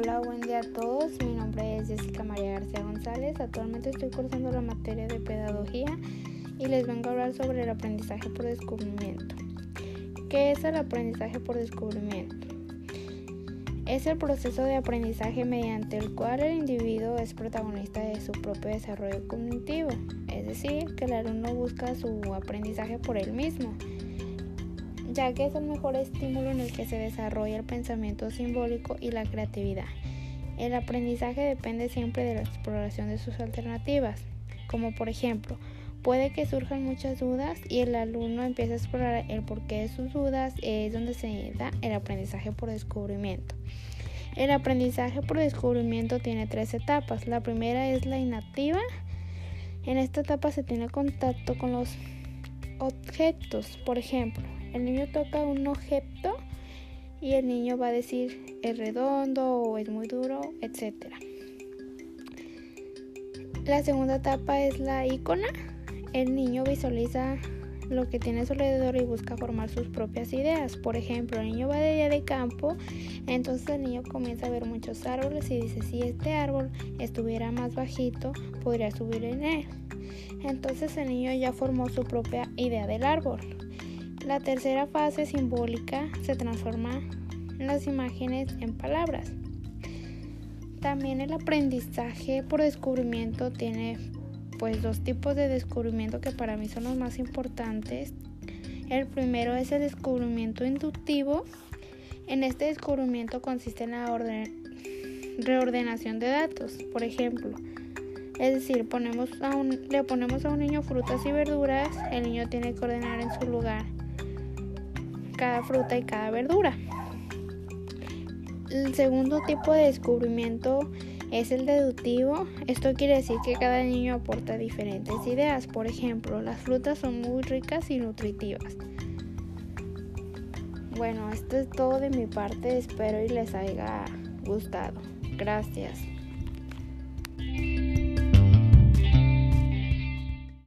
día a todos, mi nombre es Jessica María García González. Actualmente estoy cursando la materia de pedagogía y les vengo a hablar sobre el aprendizaje por descubrimiento. ¿Qué es el aprendizaje por descubrimiento? Es el proceso de aprendizaje mediante el cual el individuo es protagonista de su propio desarrollo cognitivo, es decir, que el alumno busca su aprendizaje por él mismo ya que es el mejor estímulo en el que se desarrolla el pensamiento simbólico y la creatividad. El aprendizaje depende siempre de la exploración de sus alternativas, como por ejemplo, puede que surjan muchas dudas y el alumno empieza a explorar el porqué de sus dudas, es donde se da el aprendizaje por descubrimiento. El aprendizaje por descubrimiento tiene tres etapas. La primera es la inactiva. En esta etapa se tiene contacto con los objetos, por ejemplo, el niño toca un objeto y el niño va a decir es redondo o es muy duro, etc. La segunda etapa es la icona. El niño visualiza lo que tiene a su alrededor y busca formar sus propias ideas. Por ejemplo, el niño va de día de campo, entonces el niño comienza a ver muchos árboles y dice, si este árbol estuviera más bajito, podría subir en él. Entonces el niño ya formó su propia idea del árbol. La tercera fase simbólica se transforma las imágenes en palabras. También el aprendizaje por descubrimiento tiene pues dos tipos de descubrimiento que para mí son los más importantes. El primero es el descubrimiento inductivo. En este descubrimiento consiste en la reordenación de datos. Por ejemplo, es decir, ponemos a un, le ponemos a un niño frutas y verduras, el niño tiene que ordenar en su lugar cada fruta y cada verdura. El segundo tipo de descubrimiento es el deductivo. Esto quiere decir que cada niño aporta diferentes ideas. Por ejemplo, las frutas son muy ricas y nutritivas. Bueno, esto es todo de mi parte. Espero y les haya gustado. Gracias.